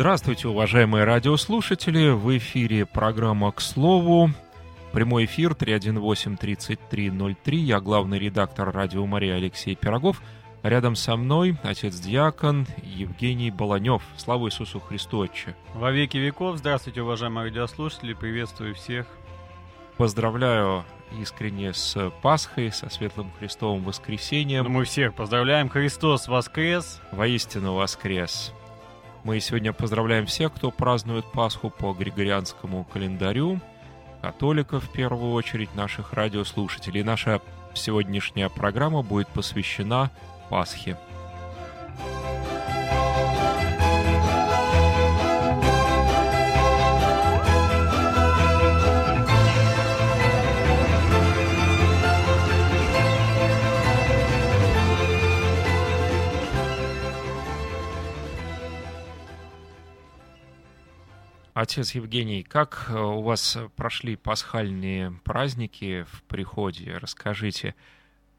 Здравствуйте, уважаемые радиослушатели! В эфире программа «К слову». Прямой эфир 318-3303. Я главный редактор «Радио Мария» Алексей Пирогов. Рядом со мной отец-диакон Евгений Баланев. Слава Иисусу Христу, Отче! Во веки веков. Здравствуйте, уважаемые радиослушатели. Приветствую всех. Поздравляю искренне с Пасхой, со Светлым Христовым воскресением. Ну, мы всех поздравляем. Христос воскрес! Воистину воскрес! Мы сегодня поздравляем всех, кто празднует Пасху по Григорианскому календарю, католиков в первую очередь, наших радиослушателей. Наша сегодняшняя программа будет посвящена Пасхе. Отец Евгений, как э, у вас прошли пасхальные праздники в приходе? Расскажите,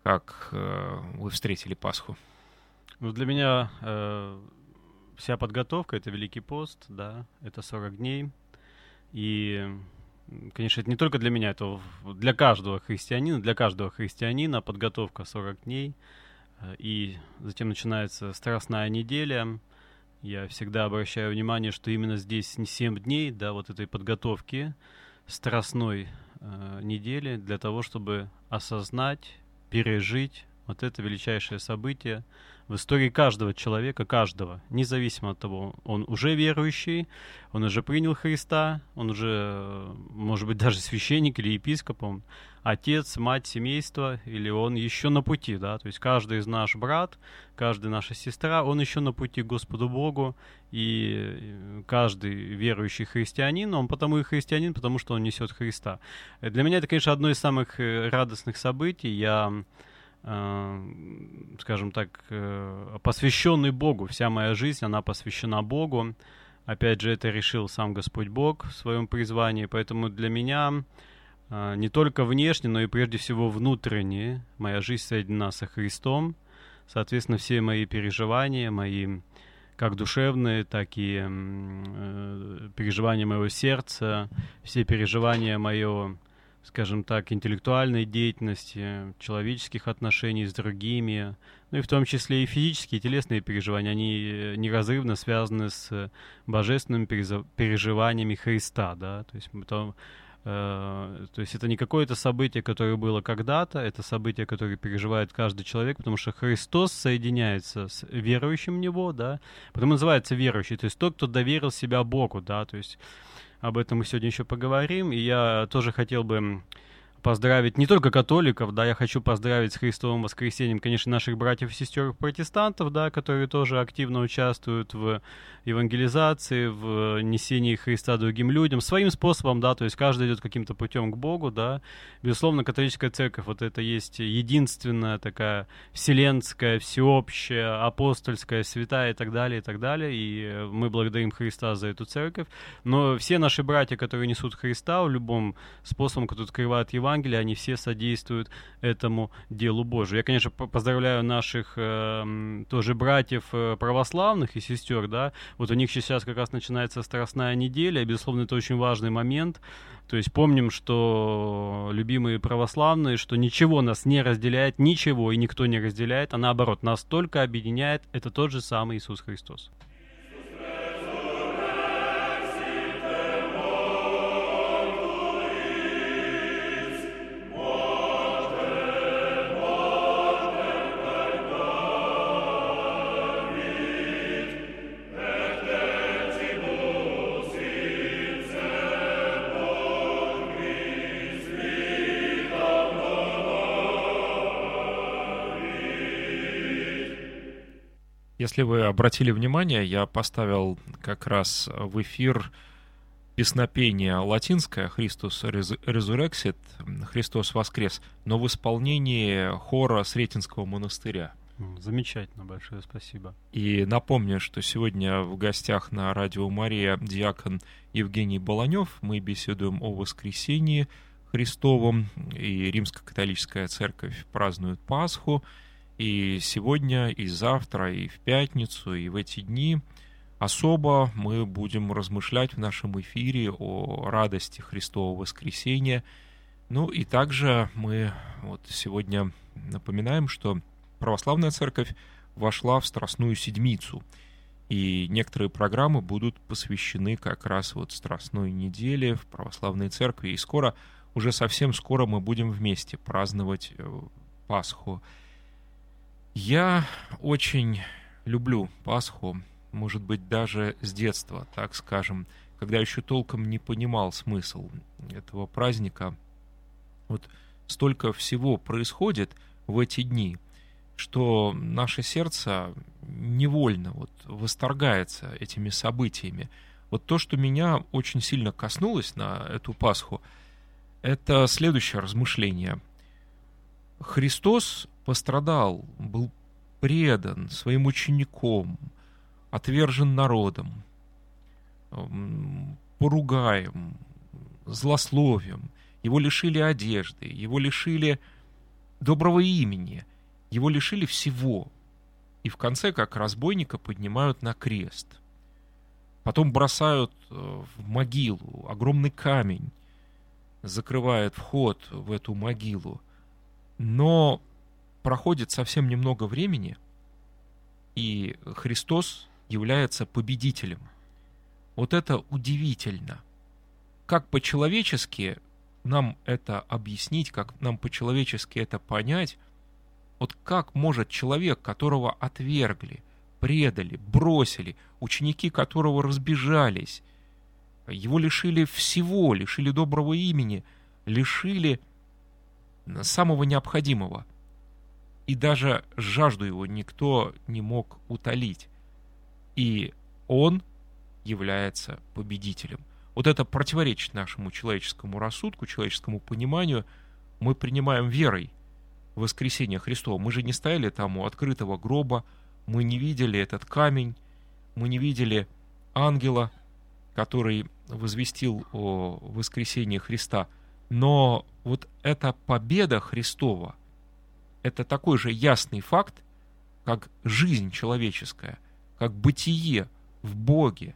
как э, вы встретили Пасху? Ну, для меня э, вся подготовка — это Великий пост, да, это 40 дней. И, конечно, это не только для меня, это для каждого христианина, для каждого христианина подготовка 40 дней. Э, и затем начинается Страстная неделя — я всегда обращаю внимание, что именно здесь не 7 дней, да, вот этой подготовки страстной э, недели для того, чтобы осознать, пережить вот это величайшее событие в истории каждого человека, каждого, независимо от того, он уже верующий, он уже принял Христа, он уже, может быть, даже священник или епископ, он отец, мать семейства, или он еще на пути, да, то есть каждый из наш брат, каждая наша сестра, он еще на пути к Господу Богу, и каждый верующий христианин, он потому и христианин, потому что он несет Христа. Для меня это, конечно, одно из самых э, радостных событий. Я Э, скажем так, э, посвященный Богу. Вся моя жизнь, она посвящена Богу. Опять же, это решил сам Господь Бог в своем призвании. Поэтому для меня не только внешне, но и прежде всего внутренне моя жизнь соединена со Христом. Соответственно, все мои переживания, мои как душевные, так и э, переживания моего сердца, все переживания моего скажем так, интеллектуальной деятельности, человеческих отношений с другими, ну и в том числе и физические, и телесные переживания, они э, неразрывно связаны с божественными переживаниями Христа, да, то есть то, э, то есть это не какое-то событие, которое было когда-то, это событие, которое переживает каждый человек, потому что Христос соединяется с верующим в Него, да, потому называется верующий, то есть тот, кто доверил себя Богу, да, то есть об этом мы сегодня еще поговорим. И я тоже хотел бы поздравить не только католиков, да, я хочу поздравить с Христовым воскресением, конечно, наших братьев и сестер протестантов, да, которые тоже активно участвуют в евангелизации, в несении Христа другим людям, своим способом, да, то есть каждый идет каким-то путем к Богу, да. Безусловно, католическая церковь, вот это есть единственная такая вселенская, всеобщая, апостольская, святая и так далее, и так далее, и мы благодарим Христа за эту церковь, но все наши братья, которые несут Христа в любом способом, который открывает Евангелие, Евангелия, они все содействуют этому делу Божию. Я, конечно, поздравляю наших э, тоже братьев э, православных и сестер, да, вот у них сейчас как раз начинается Страстная неделя, безусловно, это очень важный момент, то есть помним, что любимые православные, что ничего нас не разделяет, ничего и никто не разделяет, а наоборот, нас только объединяет, это тот же самый Иисус Христос. Если вы обратили внимание, я поставил как раз в эфир песнопение латинское «Христос резурексит», «Христос воскрес», но в исполнении хора Сретенского монастыря. Замечательно, большое спасибо. И напомню, что сегодня в гостях на радио Мария диакон Евгений Баланев. Мы беседуем о воскресении Христовом, и Римско-католическая церковь празднует Пасху – и сегодня, и завтра, и в пятницу, и в эти дни особо мы будем размышлять в нашем эфире о радости Христового воскресения. Ну и также мы вот сегодня напоминаем, что православная церковь вошла в Страстную Седмицу. И некоторые программы будут посвящены как раз вот Страстной неделе в православной церкви. И скоро, уже совсем скоро мы будем вместе праздновать э, Пасху. Я очень люблю Пасху, может быть, даже с детства, так скажем, когда еще толком не понимал смысл этого праздника. Вот столько всего происходит в эти дни, что наше сердце невольно вот восторгается этими событиями. Вот то, что меня очень сильно коснулось на эту Пасху, это следующее размышление. Христос пострадал, был предан своим учеником, отвержен народом, поругаем, злословием, его лишили одежды, его лишили доброго имени, его лишили всего. И в конце, как разбойника, поднимают на крест. Потом бросают э, в могилу огромный камень, закрывает вход в эту могилу. Но проходит совсем немного времени, и Христос является победителем. Вот это удивительно. Как по-человечески нам это объяснить, как нам по-человечески это понять, вот как может человек, которого отвергли, предали, бросили, ученики которого разбежались, его лишили всего, лишили доброго имени, лишили самого необходимого. И даже жажду его никто не мог утолить. И он является победителем. Вот это противоречит нашему человеческому рассудку, человеческому пониманию. Мы принимаем верой воскресение Христова. Мы же не стояли там у открытого гроба, мы не видели этот камень, мы не видели ангела, который возвестил о воскресении Христа. Но вот эта победа Христова, это такой же ясный факт, как жизнь человеческая, как бытие в Боге.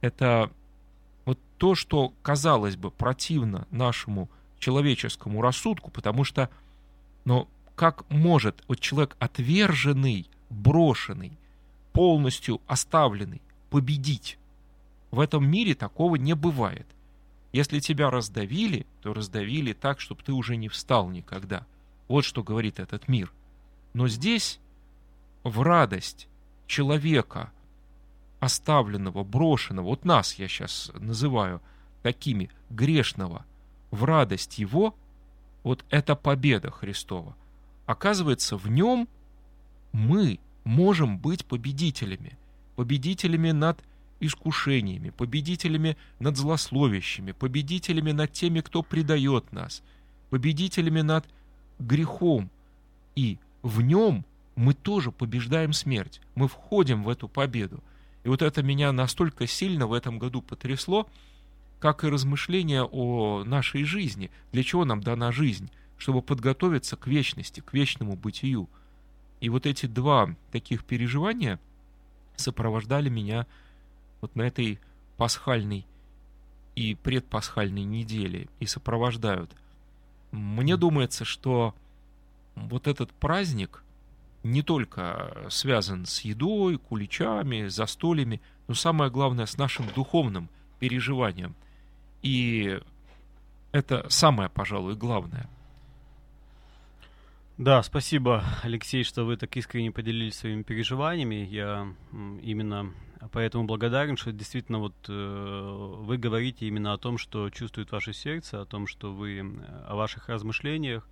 Это вот то, что, казалось бы, противно нашему человеческому рассудку, потому что, но как может вот человек отверженный, брошенный, полностью оставленный, победить? В этом мире такого не бывает. Если тебя раздавили, то раздавили так, чтобы ты уже не встал никогда. Вот что говорит этот мир. Но здесь в радость человека, оставленного, брошенного, вот нас я сейчас называю такими, грешного, в радость его, вот это победа Христова. Оказывается, в нем мы можем быть победителями. Победителями над искушениями, победителями над злословящими, победителями над теми, кто предает нас, победителями над грехом. И в нем мы тоже побеждаем смерть. Мы входим в эту победу. И вот это меня настолько сильно в этом году потрясло, как и размышления о нашей жизни. Для чего нам дана жизнь? Чтобы подготовиться к вечности, к вечному бытию. И вот эти два таких переживания сопровождали меня вот на этой пасхальной и предпасхальной неделе и сопровождают. Мне думается, что вот этот праздник не только связан с едой, куличами, застольями, но самое главное с нашим духовным переживанием. И это самое, пожалуй, главное. Да, спасибо, Алексей, что вы так искренне поделились своими переживаниями. Я именно поэтому благодарен, что действительно вот э, вы говорите именно о том, что чувствует ваше сердце, о том, что вы о ваших размышлениях,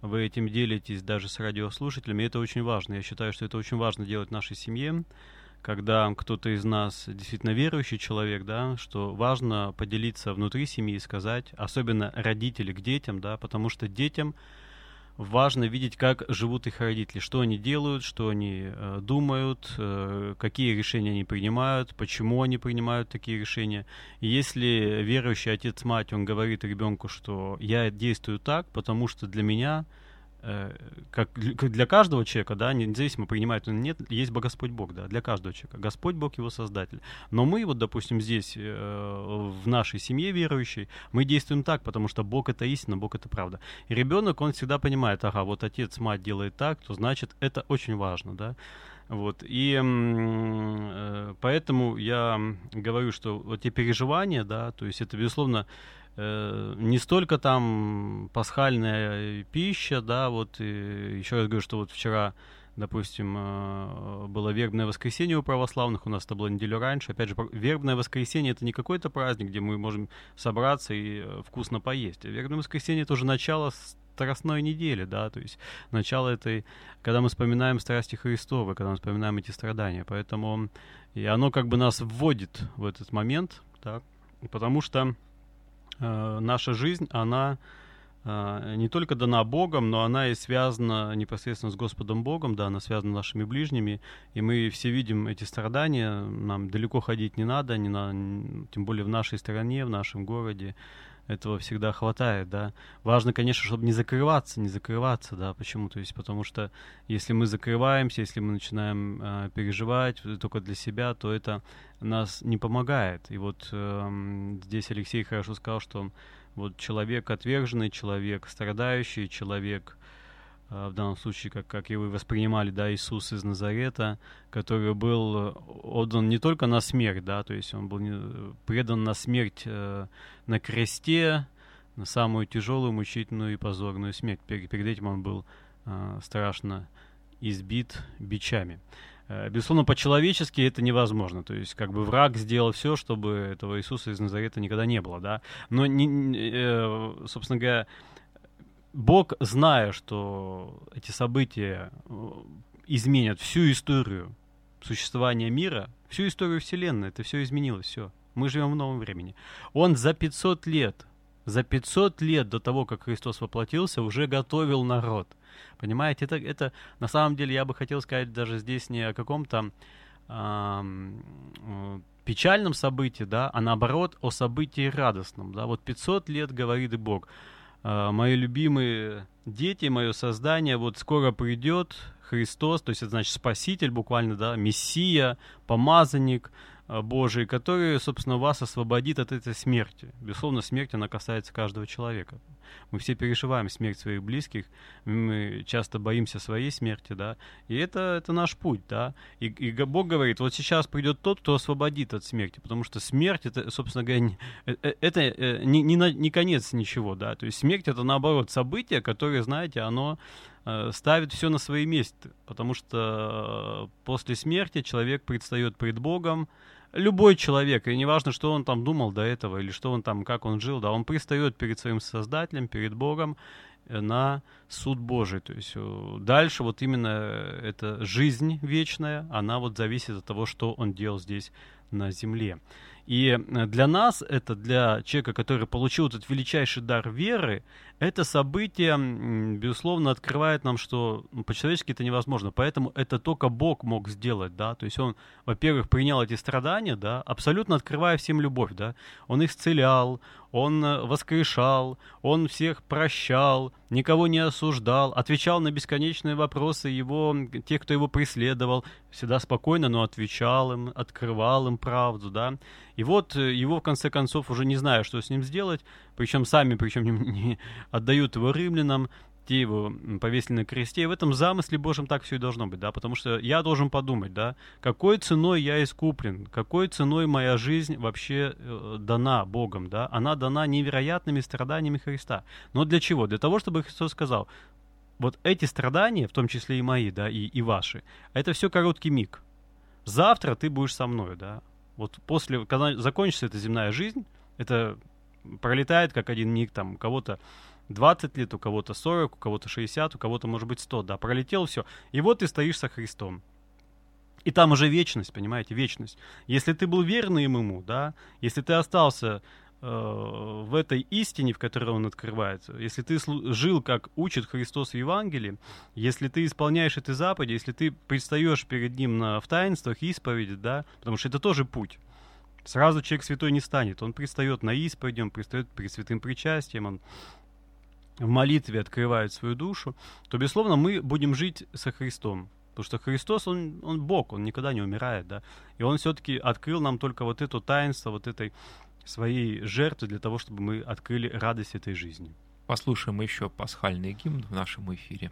вы этим делитесь даже с радиослушателями, это очень важно. Я считаю, что это очень важно делать в нашей семье, когда кто-то из нас действительно верующий человек, да, что важно поделиться внутри семьи и сказать, особенно родители к детям, да, потому что детям важно видеть, как живут их родители, что они делают, что они э, думают, э, какие решения они принимают, почему они принимают такие решения. И если верующий отец-мать, он говорит ребенку, что я действую так, потому что для меня как для каждого человека, да, независимо принимает он нет, есть Господь Бог, да, для каждого человека. Господь Бог его создатель. Но мы вот, допустим, здесь, э, в нашей семье верующей, мы действуем так, потому что Бог это истина, Бог это правда. И ребенок, он всегда понимает, ага, вот отец, мать делает так, то значит это очень важно, да. Вот. И э, поэтому я говорю, что вот те переживания, да, то есть это, безусловно, э, не столько там пасхальная пища, да, вот, и еще раз говорю, что вот вчера, допустим, э, было вербное воскресенье у православных, у нас это было неделю раньше, опять же, вербное воскресенье это не какой-то праздник, где мы можем собраться и э, вкусно поесть, вербное воскресенье это уже начало страстной недели, да, то есть начало этой, когда мы вспоминаем страсти Христовы, когда мы вспоминаем эти страдания, поэтому и оно как бы нас вводит в этот момент, так, потому что э, наша жизнь, она э, не только дана Богом, но она и связана непосредственно с Господом Богом, да, она связана с нашими ближними, и мы все видим эти страдания, нам далеко ходить не надо, не на, тем более в нашей стране, в нашем городе, этого всегда хватает, да. Важно, конечно, чтобы не закрываться, не закрываться, да, почему? То есть, потому что если мы закрываемся, если мы начинаем э, переживать только для себя, то это нас не помогает. И вот э, здесь Алексей хорошо сказал, что вот человек отверженный, человек страдающий, человек в данном случае, как, как и вы воспринимали, да, Иисус из Назарета, который был отдан не только на смерть, да, то есть он был предан на смерть э, на кресте, на самую тяжелую, мучительную и позорную смерть. Перед, перед этим он был э, страшно избит бичами. Э, безусловно, по-человечески это невозможно. То есть, как бы враг сделал все, чтобы этого Иисуса из Назарета никогда не было, да. Но, не, э, собственно говоря, Бог, зная, что эти события э, изменят всю историю существования мира, всю историю Вселенной, это все изменилось, все. Мы живем в новом времени. Он за 500 лет, за 500 лет до того, как Христос воплотился, уже готовил народ. Понимаете, это, это на самом деле я бы хотел сказать даже здесь не о каком-то э, печальном событии, да, а наоборот о событии радостном. Да. Вот 500 лет говорит и Бог. А, мои любимые дети, мое создание, вот скоро придет Христос, то есть это значит Спаситель буквально, да, Мессия, помазанник Божий, который, собственно, вас освободит от этой смерти. Безусловно, смерть, она касается каждого человека. Мы все переживаем смерть своих близких, мы часто боимся своей смерти, да, и это, это наш путь, да. И, и Бог говорит, вот сейчас придет тот, кто освободит от смерти, потому что смерть, это, собственно говоря, не, э, э, это э, не, не, не конец ничего, да, то есть смерть это, наоборот, событие, которое, знаете, оно ставит все на свои места, потому что после смерти человек предстает пред Богом, любой человек, и неважно, что он там думал до этого, или что он там, как он жил, да, он пристает перед своим Создателем, перед Богом э, на суд Божий. То есть э, дальше вот именно эта жизнь вечная, она вот зависит от того, что он делал здесь на земле. И э, для нас, это для человека, который получил этот величайший дар веры, это событие, безусловно, открывает нам, что ну, по-человечески это невозможно. Поэтому это только Бог мог сделать, да. То есть он, во-первых, принял эти страдания, да, абсолютно открывая всем любовь, да. Он исцелял, он э, воскрешал, он всех прощал, никого не осуждал, отвечал на бесконечные вопросы его, тех, кто его преследовал, всегда спокойно, но отвечал им, открывал им правду, да. И вот э, его, в конце концов, уже не знаю, что с ним сделать, причем сами, причем не, не отдают его римлянам, те его повесили на кресте. И в этом замысле Божьем так все и должно быть, да, потому что я должен подумать, да, какой ценой я искуплен, какой ценой моя жизнь вообще э, дана Богом, да, она дана невероятными страданиями Христа. Но для чего? Для того, чтобы Христос сказал, вот эти страдания, в том числе и мои, да, и, и ваши, это все короткий миг. Завтра ты будешь со мной, да. Вот после, когда закончится эта земная жизнь, это пролетает как один миг, там, у кого-то 20 лет, у кого-то 40, у кого-то 60, у кого-то, может быть, 100, да, пролетел все. И вот ты стоишь со Христом. И там уже вечность, понимаете, вечность. Если ты был верный ему, да, если ты остался э, в этой истине, в которой он открывается, если ты жил, как учит Христос в Евангелии, если ты исполняешь эти заповеди, если ты предстаешь перед ним на, в таинствах, исповеди, да, потому что это тоже путь. Сразу человек святой не станет. Он пристает на исповедь, он пристает перед святым причастием, он в молитве открывает свою душу, то, безусловно, мы будем жить со Христом. Потому что Христос, он, он Бог, он никогда не умирает, да. И он все-таки открыл нам только вот это таинство, вот этой своей жертвы для того, чтобы мы открыли радость этой жизни. Послушаем еще пасхальный гимн в нашем эфире.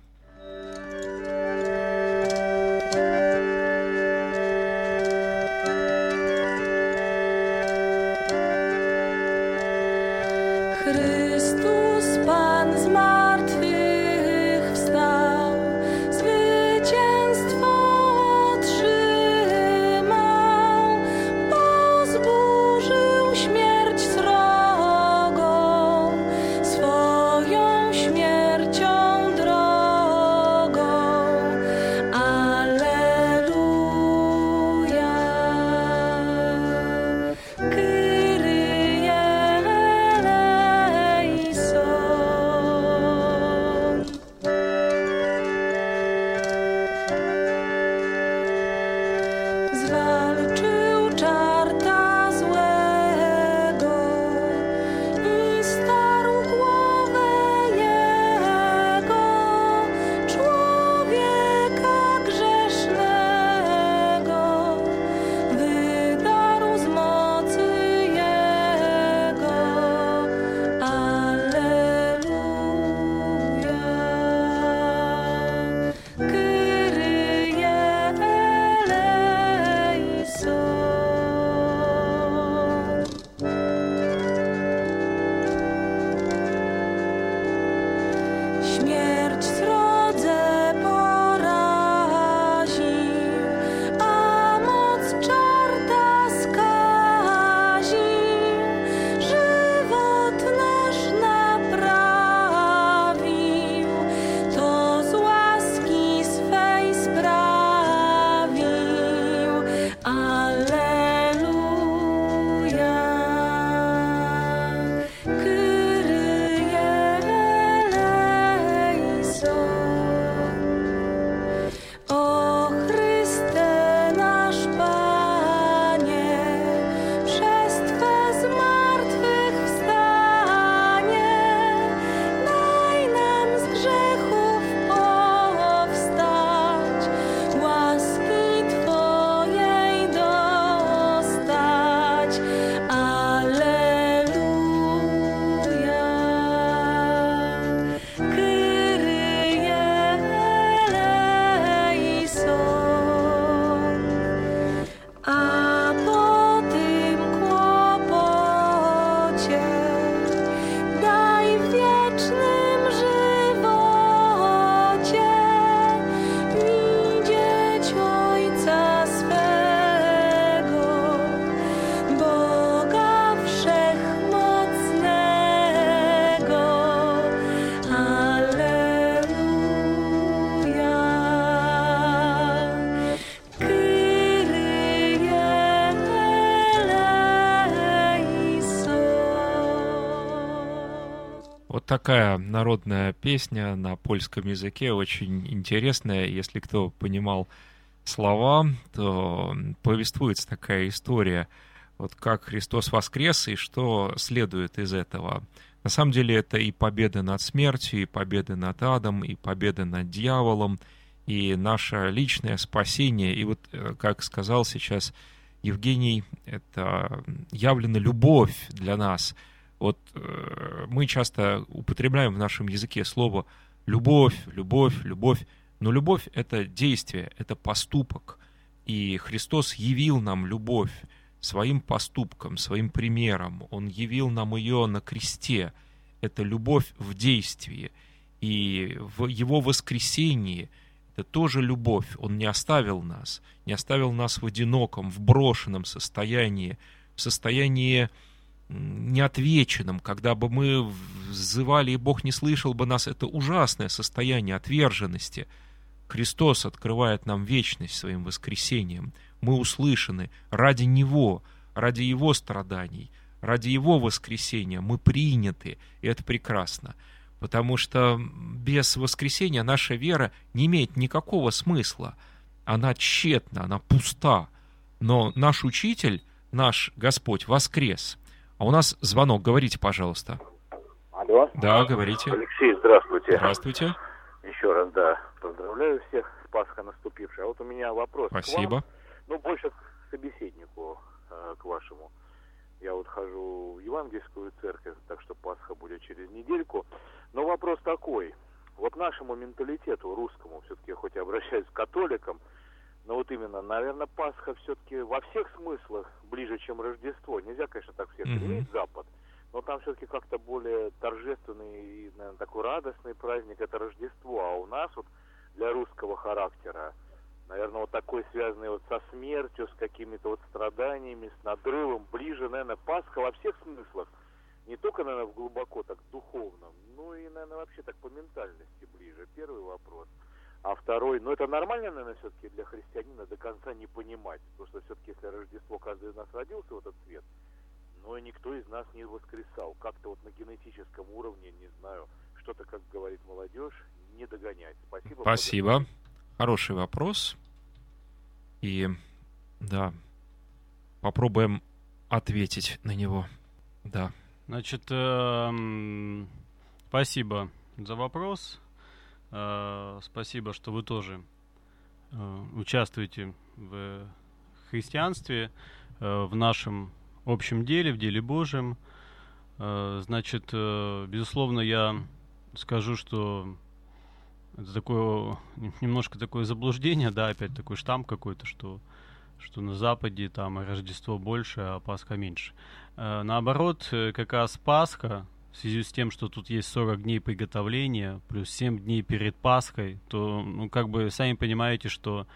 Такая народная песня на польском языке, очень интересная. Если кто понимал слова, то повествуется такая история, вот как Христос воскрес и что следует из этого. На самом деле это и победа над смертью, и победа над адом, и победа над дьяволом, и наше личное спасение. И вот, э, как сказал сейчас Евгений, это явлена любовь для нас – вот э, мы часто употребляем в нашем языке слово любовь, любовь, любовь, но любовь — это действие, это поступок. И Христос явил нам любовь своим поступком, своим примером. Он явил нам ее на кресте. Это любовь в действии. И в его воскресении это тоже любовь. Он не оставил нас, не оставил нас в одиноком, в брошенном состоянии, в состоянии неотвеченным, когда бы мы взывали, и Бог не слышал бы нас, это ужасное состояние отверженности. Христос открывает нам вечность своим воскресением. Мы услышаны ради Него, ради Его страданий, ради Его воскресения. Мы приняты, и это прекрасно. Потому что без воскресения наша вера не имеет никакого смысла. Она тщетна, она пуста. Но наш Учитель, наш Господь воскрес – а у нас звонок, говорите, пожалуйста. Алло. Да, говорите. Алексей, здравствуйте. Здравствуйте. Еще раз, да, поздравляю всех с Пасхой наступившей. А вот у меня вопрос Спасибо. к вам. Ну, больше к собеседнику, э, к вашему. Я вот хожу в евангельскую церковь, так что Пасха будет через недельку. Но вопрос такой. Вот нашему менталитету, русскому, все-таки хоть и обращаюсь к католикам, но вот именно, наверное, Пасха все-таки во всех смыслах ближе, чем Рождество. Нельзя, конечно, так всех mm-hmm. Запад но там все-таки как-то более торжественный и, наверное, такой радостный праздник это Рождество, а у нас вот для русского характера, наверное, вот такой связанный вот со смертью, с какими-то вот страданиями, с надрывом, ближе, наверное, Пасха во всех смыслах, не только, наверное, глубоко так духовном, но и, наверное, вообще так по ментальности ближе. Первый вопрос. А второй, ну это нормально, наверное, все-таки для христианина до конца не понимать, потому что все-таки если Рождество каждый из нас родился в этот свет, но никто из нас не воскресал. Как-то вот на генетическом уровне, не знаю, что-то, как говорит молодежь, не догонять. Спасибо. Спасибо. Благодарю. Хороший вопрос. И да, попробуем ответить на него. Да. Значит, э, спасибо за вопрос. Э, спасибо, что вы тоже э, участвуете в христианстве, э, в нашем общем деле, в деле Божьем. Значит, безусловно, я скажу, что это такое немножко такое заблуждение, да, опять такой штамп какой-то, что что на Западе там Рождество больше, а Пасха меньше. Наоборот, как раз Пасха, в связи с тем, что тут есть 40 дней приготовления, плюс 7 дней перед Пасхой, то, ну, как бы, сами понимаете, что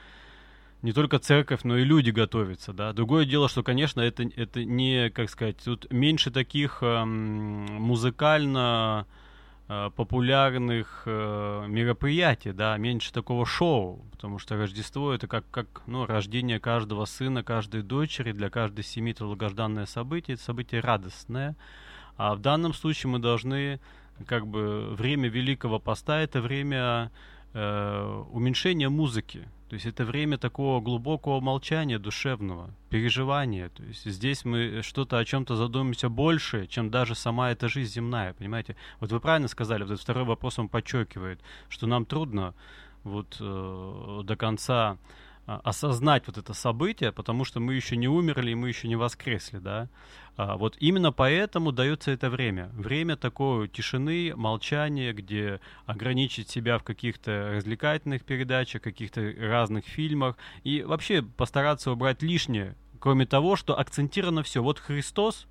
не только церковь, но и люди готовятся, да. Другое дело, что, конечно, это, это не, как сказать, тут меньше таких э, музыкально э, популярных э, мероприятий, да, меньше такого шоу, потому что Рождество это как, как ну, рождение каждого сына, каждой дочери, для каждой семьи это долгожданное событие, это событие радостное. А в данном случае мы должны, как бы, время Великого Поста это время э, уменьшения музыки, то есть это время такого глубокого молчания душевного, переживания. То есть здесь мы что-то о чем-то задумаемся больше, чем даже сама эта жизнь земная, понимаете? Вот вы правильно сказали, вот этот второй вопрос он подчеркивает, что нам трудно вот э, до конца осознать вот это событие, потому что мы еще не умерли и мы еще не воскресли, да. А, вот именно поэтому дается это время. Время такой тишины, молчания, где ограничить себя в каких-то развлекательных передачах, каких-то разных фильмах и вообще постараться убрать лишнее, кроме того, что акцентировано все. Вот Христос,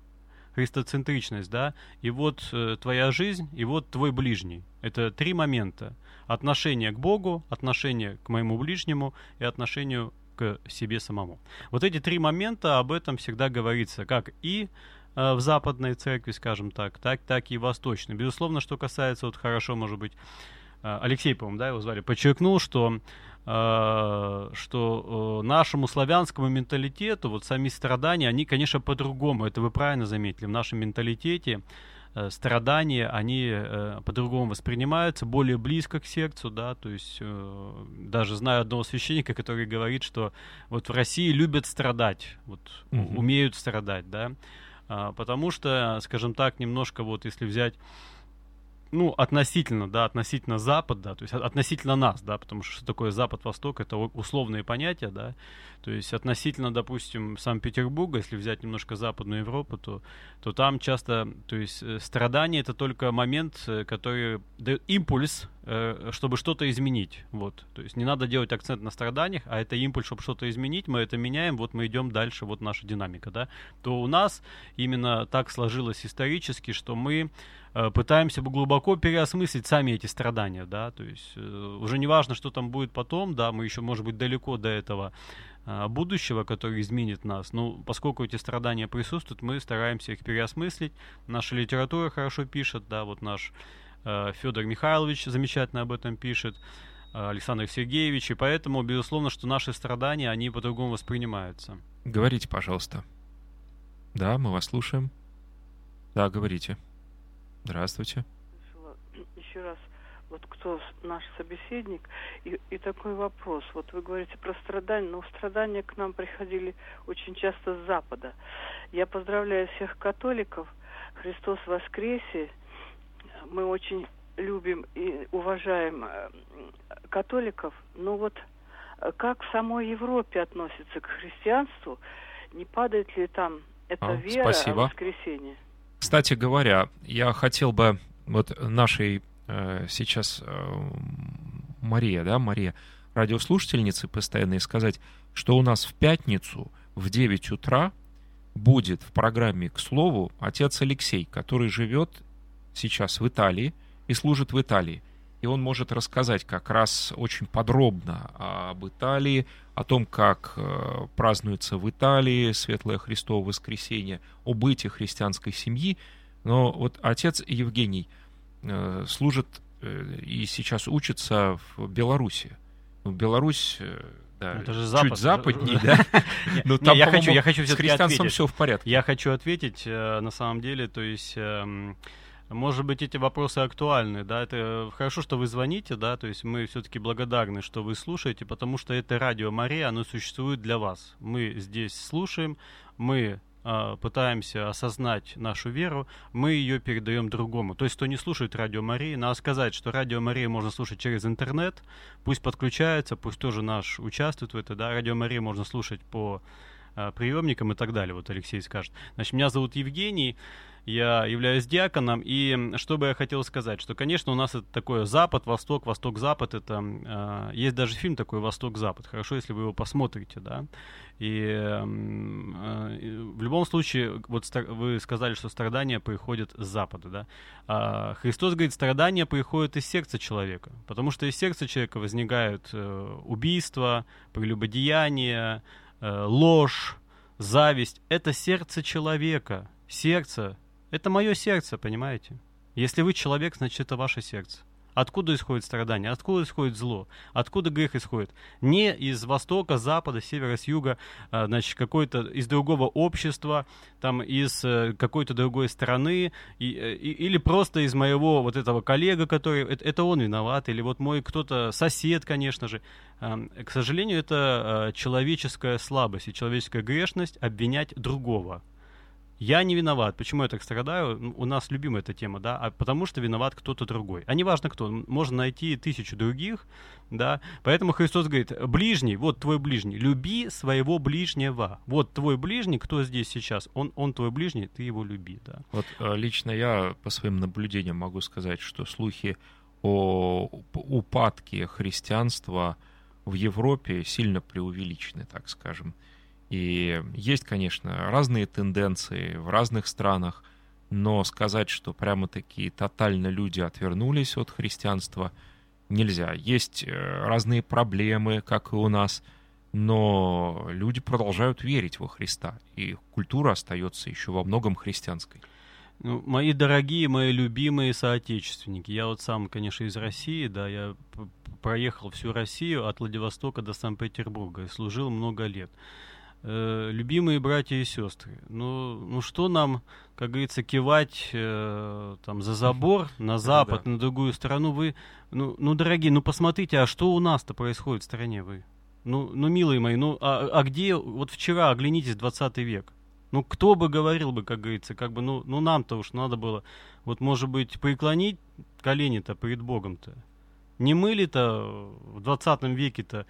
христоцентричность, да, и вот э, твоя жизнь, и вот твой ближний. Это три момента отношение к Богу, отношение к моему ближнему и отношению к себе самому. Вот эти три момента, об этом всегда говорится, как и э, в западной церкви, скажем так, так, так и восточной. Безусловно, что касается, вот хорошо, может быть, э, Алексей, по-моему, да, его звали, подчеркнул, что э, что э, нашему славянскому менталитету, вот сами страдания, они, конечно, по-другому. Это вы правильно заметили. В нашем менталитете страдания, они э, по-другому воспринимаются, более близко к сердцу, да, то есть э, даже знаю одного священника, который говорит, что вот в России любят страдать, вот угу. умеют страдать, да, а, потому что, скажем так, немножко вот если взять ну, относительно, да, относительно Запада, то есть относительно нас, да, потому что что такое Запад-Восток, это условные понятия, да, то есть относительно, допустим, Санкт-Петербурга, если взять немножко Западную Европу, то, то там часто, то есть э, страдание это только момент, э, который дает импульс, э, чтобы что-то изменить, вот, то есть не надо делать акцент на страданиях, а это импульс, чтобы что-то изменить, мы это меняем, вот мы идем дальше, вот наша динамика, да, то у нас именно так сложилось исторически, что мы пытаемся глубоко переосмыслить сами эти страдания, да, то есть э, уже не важно, что там будет потом, да, мы еще, может быть, далеко до этого э, будущего, который изменит нас, но поскольку эти страдания присутствуют, мы стараемся их переосмыслить, наша литература хорошо пишет, да, вот наш Федор Михайлович замечательно об этом пишет, Александр Сергеевич, и поэтому, безусловно, что наши страдания, они по-другому воспринимаются. Говорите, пожалуйста. Да, мы вас слушаем. Да, говорите. Здравствуйте. Еще раз, вот кто наш собеседник, и, и такой вопрос. Вот вы говорите про страдания, но страдания к нам приходили очень часто с Запада. Я поздравляю всех католиков. Христос воскресе. мы очень любим и уважаем э, католиков, но вот э, как в самой Европе относится к христианству, не падает ли там эта а, вера спасибо. в воскресенье? Кстати говоря, я хотел бы вот нашей э, сейчас э, Мария, да, Мария, радиослушательницы постоянно сказать, что у нас в пятницу в 9 утра будет в программе «К слову» отец Алексей, который живет сейчас в Италии и служит в Италии. И он может рассказать как раз очень подробно об Италии, о том, как э, празднуется в Италии Светлое Христово воскресенье, о быте христианской семьи. Но вот отец Евгений э, служит э, и сейчас учится в Беларуси. Ну, Беларусь да, это же запад. чуть западнее, да? Но там, я хочу, я хочу с христианством все в порядке. Я хочу ответить, на самом деле, то есть эм, может быть, эти вопросы актуальны, да, это хорошо, что вы звоните, да, то есть мы все-таки благодарны, что вы слушаете, потому что это радио Мария, оно существует для вас. Мы здесь слушаем, мы э, пытаемся осознать нашу веру, мы ее передаем другому. То есть, кто не слушает радио Марии, надо сказать, что радио Мария можно слушать через интернет, пусть подключается, пусть тоже наш участвует в этом, да, радио Мария можно слушать по э, приемникам и так далее, вот Алексей скажет. Значит, меня зовут Евгений, я являюсь диаконом, и что бы я хотел сказать, что, конечно, у нас это такое Запад, Восток, Восток-Запад, это э, есть даже фильм такой Восток-Запад, хорошо, если вы его посмотрите, да, и э, в любом случае, вот вы сказали, что страдания приходят с Запада, да, а Христос говорит, страдания приходят из сердца человека, потому что из сердца человека возникают э, убийства, прелюбодеяния, э, ложь, зависть, это сердце человека, сердце это мое сердце, понимаете? Если вы человек, значит это ваше сердце. Откуда исходит страдание? Откуда исходит зло? Откуда грех исходит? Не из востока, запада, севера, с юга, а, значит, какой-то из другого общества, там, из э, какой-то другой страны, и, э, и, или просто из моего вот этого коллега, который, это, это он виноват, или вот мой кто-то сосед, конечно же. К сожалению, это а, человеческая слабость и человеческая грешность обвинять другого. Я не виноват. Почему я так страдаю? У нас любимая эта тема, да, а потому что виноват кто-то другой. А не важно кто, можно найти тысячу других, да. Поэтому Христос говорит, ближний, вот твой ближний, люби своего ближнего. Вот твой ближний, кто здесь сейчас, он, он твой ближний, ты его люби, да. Вот э, лично я по своим наблюдениям могу сказать, что слухи о упадке христианства в Европе сильно преувеличены, так скажем. И есть, конечно, разные тенденции в разных странах, но сказать, что прямо такие тотально люди отвернулись от христианства, нельзя. Есть э, разные проблемы, как и у нас, но люди продолжают верить во Христа, и культура остается еще во многом христианской. Ну, мои дорогие, мои любимые соотечественники, я вот сам, конечно, из России, да, я проехал всю Россию от Владивостока до Санкт-Петербурга и служил много лет э, любимые братья и сестры, ну, ну что нам, как говорится, кивать э, там за забор на запад, на другую сторону? Вы, ну, ну, дорогие, ну посмотрите, а что у нас-то происходит в стране вы? Ну, ну, милые мои, ну, а, а где, вот вчера, оглянитесь, 20 век. Ну, кто бы говорил бы, как говорится, как бы, ну, ну нам-то уж надо было, вот, может быть, преклонить колени-то перед Богом-то. Не мы ли-то в 20 веке-то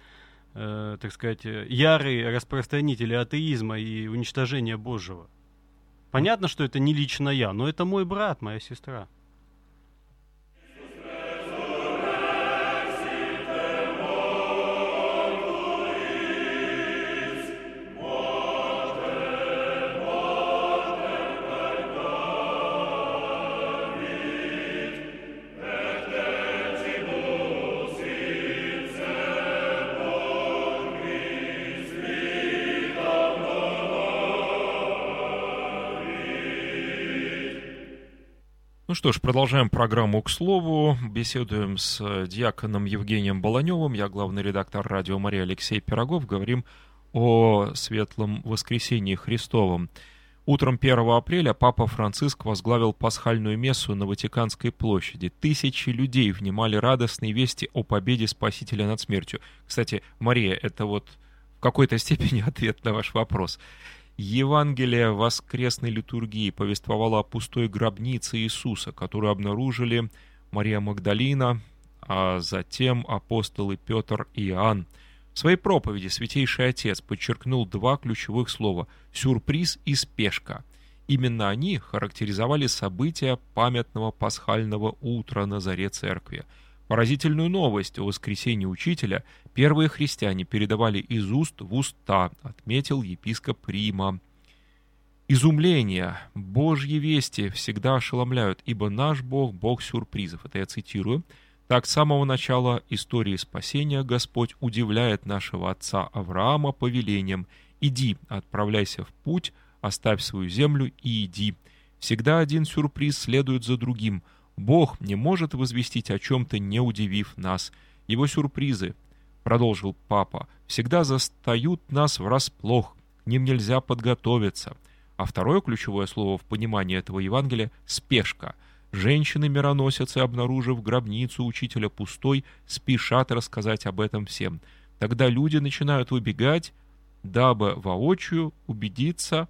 э, так сказать, ярые распространители атеизма и уничтожения Божьего. Понятно, что это не лично я, но это мой брат, моя сестра. Что ж, продолжаем программу «К слову». Беседуем с диаконом Евгением Баланевым. Я главный редактор радио Мария Алексей Пирогов. Говорим о Светлом Воскресении Христовом. Утром 1 апреля Папа Франциск возглавил пасхальную мессу на Ватиканской площади. Тысячи людей внимали радостные вести о победе Спасителя над смертью. Кстати, Мария, это вот в какой-то степени ответ на ваш вопрос. Евангелие воскресной литургии повествовало о пустой гробнице Иисуса, которую обнаружили Мария Магдалина, а затем апостолы Петр и Иоанн. В своей проповеди Святейший Отец подчеркнул два ключевых слова – сюрприз и спешка. Именно они характеризовали события памятного пасхального утра на заре церкви. Поразительную новость о воскресении учителя первые христиане передавали из уст в уста, отметил епископ Рима. Изумление, Божьи вести всегда ошеломляют, ибо наш Бог – Бог сюрпризов. Это я цитирую. Так, с самого начала истории спасения Господь удивляет нашего отца Авраама повелением «Иди, отправляйся в путь, оставь свою землю и иди». Всегда один сюрприз следует за другим. Бог не может возвестить о чем-то, не удивив нас. Его сюрпризы, продолжил папа, всегда застают нас врасплох, к ним нельзя подготовиться. А второе ключевое слово в понимании этого Евангелия – спешка – Женщины-мироносицы, обнаружив гробницу учителя пустой, спешат рассказать об этом всем. Тогда люди начинают выбегать, дабы воочию убедиться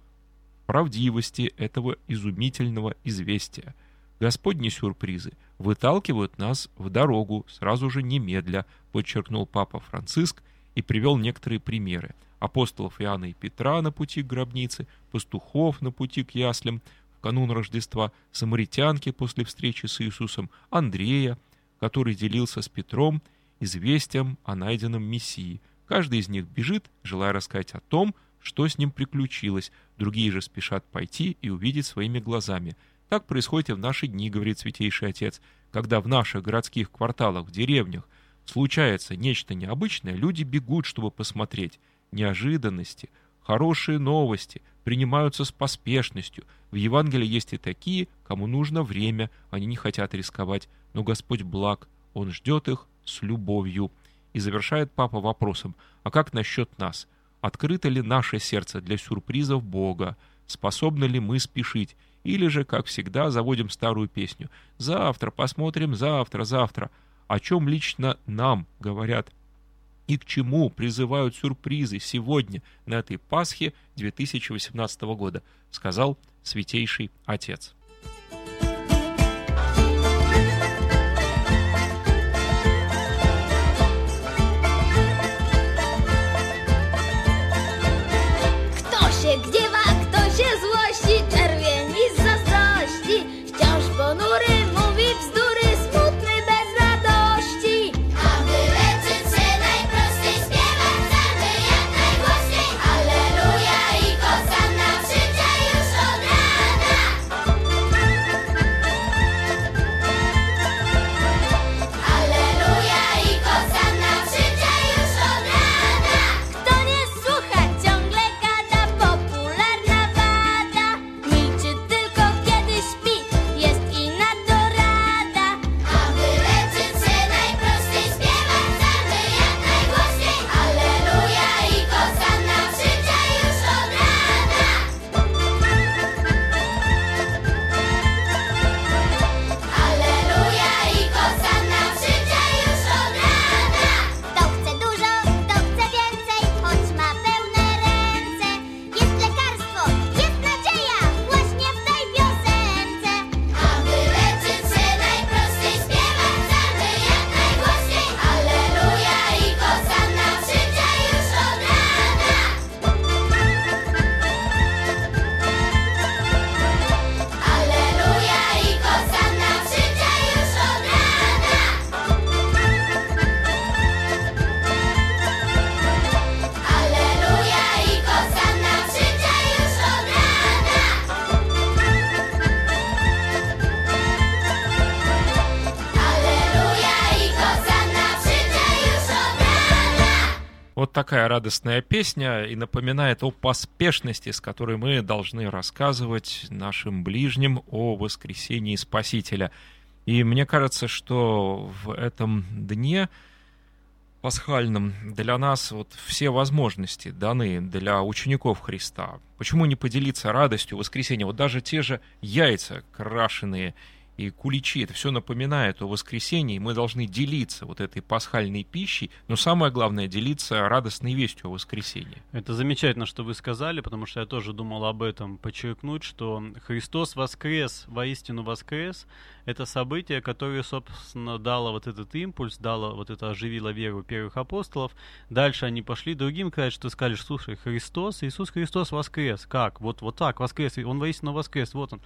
в правдивости этого изумительного известия. Господни сюрпризы выталкивают нас в дорогу сразу же немедля, подчеркнул папа Франциск и привел некоторые примеры. Апостолов Иоанна и Петра на пути к гробнице, пастухов на пути к яслям – канун Рождества, самаритянки после встречи с Иисусом, Андрея, который делился с Петром известием о найденном Мессии. Каждый из них бежит, желая рассказать о том, что с ним приключилось, другие же спешат пойти и увидеть своими глазами. Так происходит и в наши дни, говорит Святейший Отец, когда в наших городских кварталах, в деревнях случается нечто необычное, люди бегут, чтобы посмотреть. Неожиданности, хорошие новости принимаются с поспешностью – в Евангелии есть и такие, кому нужно время, они не хотят рисковать, но Господь благ, Он ждет их с любовью. И завершает папа вопросом, а как насчет нас? Открыто ли наше сердце для сюрпризов Бога? Способны ли мы спешить? Или же, как всегда, заводим старую песню «Завтра посмотрим, завтра, завтра». О чем лично нам говорят и к чему призывают сюрпризы сегодня на этой Пасхе 2018 года, сказал Святейший Отец. Такая радостная песня и напоминает о поспешности, с которой мы должны рассказывать нашим ближним о воскресении Спасителя. И мне кажется, что в этом дне пасхальном для нас вот все возможности даны для учеников Христа. Почему не поделиться радостью воскресения? Вот даже те же яйца крашеные и куличи. Это все напоминает о воскресении, мы должны делиться вот этой пасхальной пищей, но самое главное делиться радостной вестью о воскресении. Это замечательно, что вы сказали, потому что я тоже думал об этом подчеркнуть, что Христос воскрес, воистину воскрес, это событие, которое, собственно, дало вот этот импульс, дало вот это оживило веру первых апостолов. Дальше они пошли другим сказать, что сказали, слушай, Христос, Иисус Христос воскрес. Как? Вот, вот так, воскрес, Он воистину воскрес, вот Он.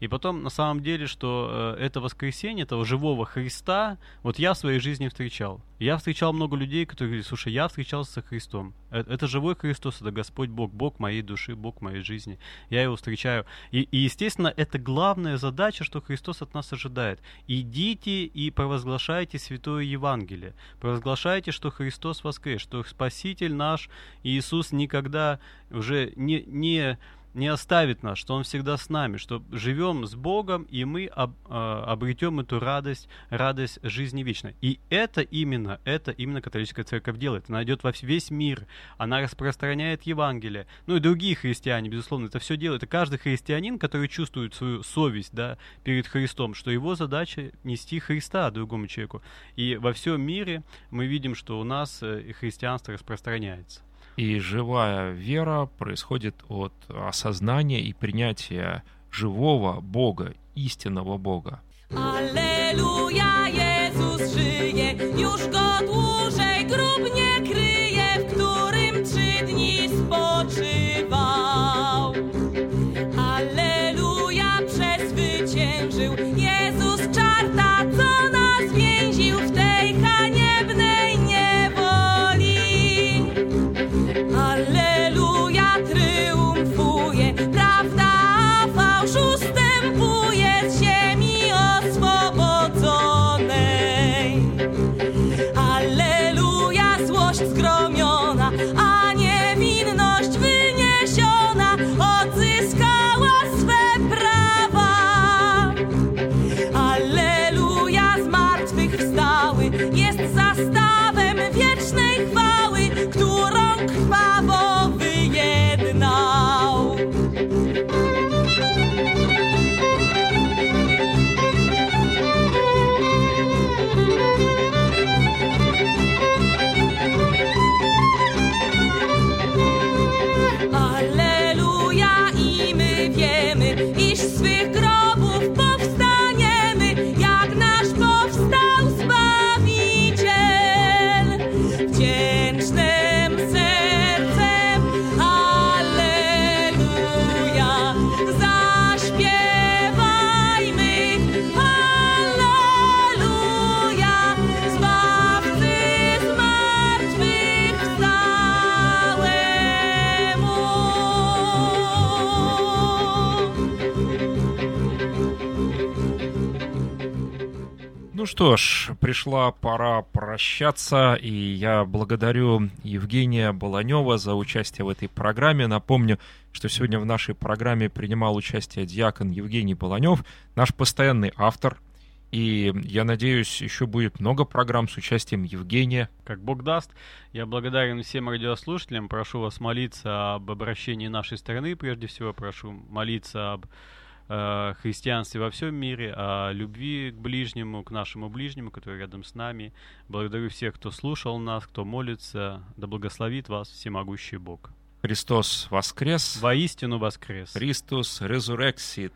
И потом, на самом деле, что э, это воскресенье, этого живого Христа, вот я в своей жизни встречал. Я встречал много людей, которые говорили, слушай, я встречался со Христом. Это, это живой Христос, это Господь Бог, Бог моей души, Бог моей жизни. Я его встречаю. И, и, естественно, это главная задача, что Христос от нас ожидает. Идите и провозглашайте Святое Евангелие. Провозглашайте, что Христос воскрес, что Спаситель наш Иисус никогда уже не, не не оставит нас, что Он всегда с нами, что живем с Богом, и мы об, э, обретем эту радость, радость жизни вечной. И это именно, это именно католическая церковь делает. Она идет во весь мир, она распространяет Евангелие. Ну и другие христиане, безусловно, это все делает. И каждый христианин, который чувствует свою совесть да, перед Христом, что его задача нести Христа другому человеку. И во всем мире мы видим, что у нас э, христианство распространяется. И живая вера происходит от осознания и принятия живого Бога, истинного Бога. Аллилуйя, Иисус żyje, już go dłużej grób nie что ж, пришла пора прощаться, и я благодарю Евгения Баланева за участие в этой программе. Напомню, что сегодня в нашей программе принимал участие диакон Евгений Баланев, наш постоянный автор. И я надеюсь, еще будет много программ с участием Евгения. Как Бог даст. Я благодарен всем радиослушателям. Прошу вас молиться об обращении нашей страны. Прежде всего, прошу молиться об э, христианстве во всем мире, о любви к ближнему, к нашему ближнему, который рядом с нами. Благодарю всех, кто слушал нас, кто молится. Да благословит вас всемогущий Бог. Христос воскрес. Воистину воскрес. Христос резурексит.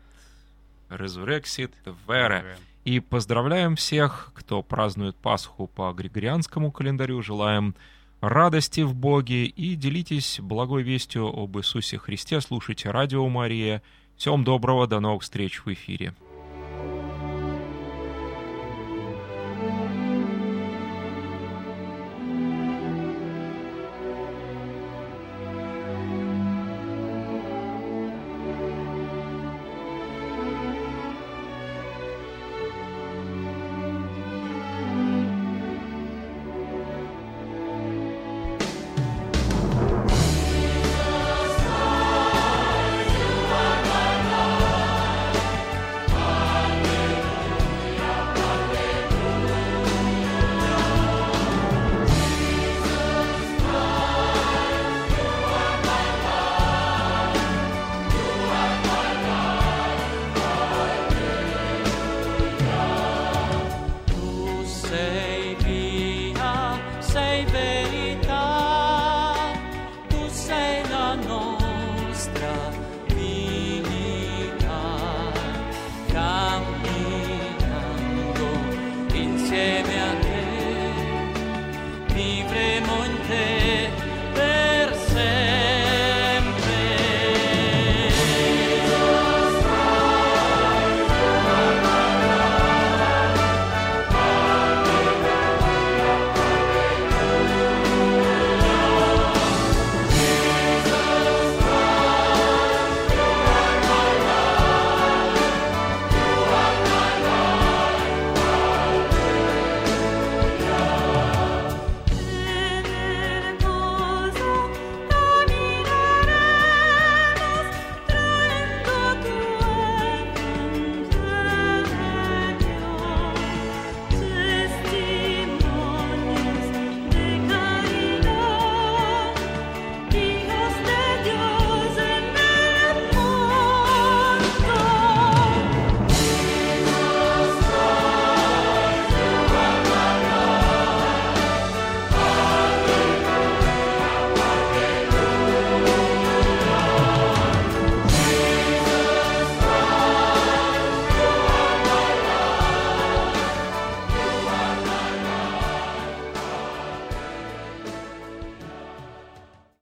Резурексит вере. И поздравляем всех, кто празднует Пасху по Григорианскому календарю. Желаем радости в Боге и делитесь благой вестью об Иисусе Христе. Слушайте Радио Мария. Всем доброго, до новых встреч в эфире. monte